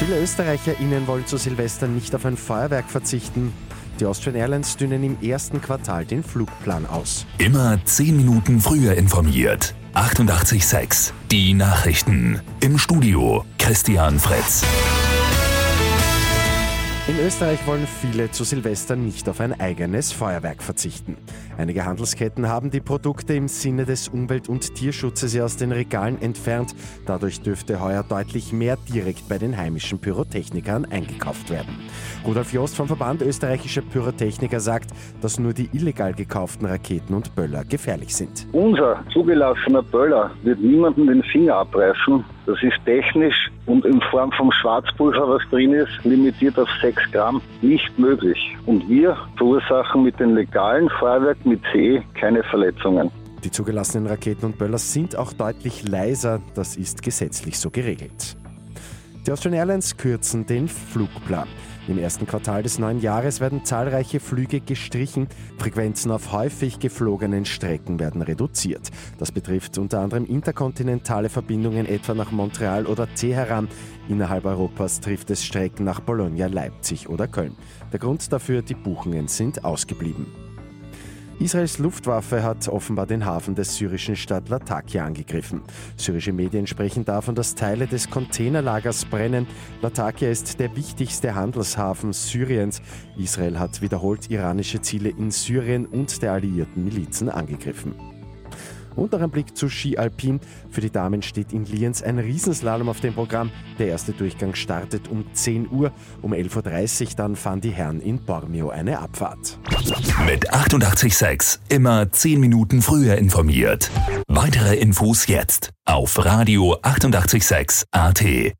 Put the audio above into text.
Viele ÖsterreicherInnen wollen zu Silvester nicht auf ein Feuerwerk verzichten. Die Austrian Airlines dünnen im ersten Quartal den Flugplan aus. Immer 10 Minuten früher informiert. 88.6 Die Nachrichten. Im Studio Christian Fritz. In Österreich wollen viele zu Silvester nicht auf ein eigenes Feuerwerk verzichten. Einige Handelsketten haben die Produkte im Sinne des Umwelt- und Tierschutzes aus den Regalen entfernt. Dadurch dürfte heuer deutlich mehr direkt bei den heimischen Pyrotechnikern eingekauft werden. Rudolf Jost vom Verband österreichischer Pyrotechniker sagt, dass nur die illegal gekauften Raketen und Böller gefährlich sind. Unser zugelassener Böller wird niemandem den Finger abreißen. Das ist technisch und in Form vom Schwarzpulver, was drin ist, limitiert auf 6 Gramm, nicht möglich. Und wir verursachen mit den legalen Feuerwerk mit CE keine Verletzungen. Die zugelassenen Raketen und Böller sind auch deutlich leiser, das ist gesetzlich so geregelt. Die Austrian Airlines kürzen den Flugplan. Im ersten Quartal des neuen Jahres werden zahlreiche Flüge gestrichen. Frequenzen auf häufig geflogenen Strecken werden reduziert. Das betrifft unter anderem interkontinentale Verbindungen etwa nach Montreal oder Teheran. Innerhalb Europas trifft es Strecken nach Bologna, Leipzig oder Köln. Der Grund dafür, die Buchungen sind ausgeblieben. Israels Luftwaffe hat offenbar den Hafen des syrischen Stadt Latakia angegriffen. Syrische Medien sprechen davon, dass Teile des Containerlagers brennen. Latakia ist der wichtigste Handelshafen Syriens. Israel hat wiederholt iranische Ziele in Syrien und der alliierten Milizen angegriffen. Und noch ein Blick zu Ski Alpin. Für die Damen steht in Lienz ein Riesenslalom auf dem Programm. Der erste Durchgang startet um 10 Uhr. Um 11.30 Uhr dann fahren die Herren in Bormio eine Abfahrt. Mit 886 immer 10 Minuten früher informiert. Weitere Infos jetzt auf Radio 886 AT.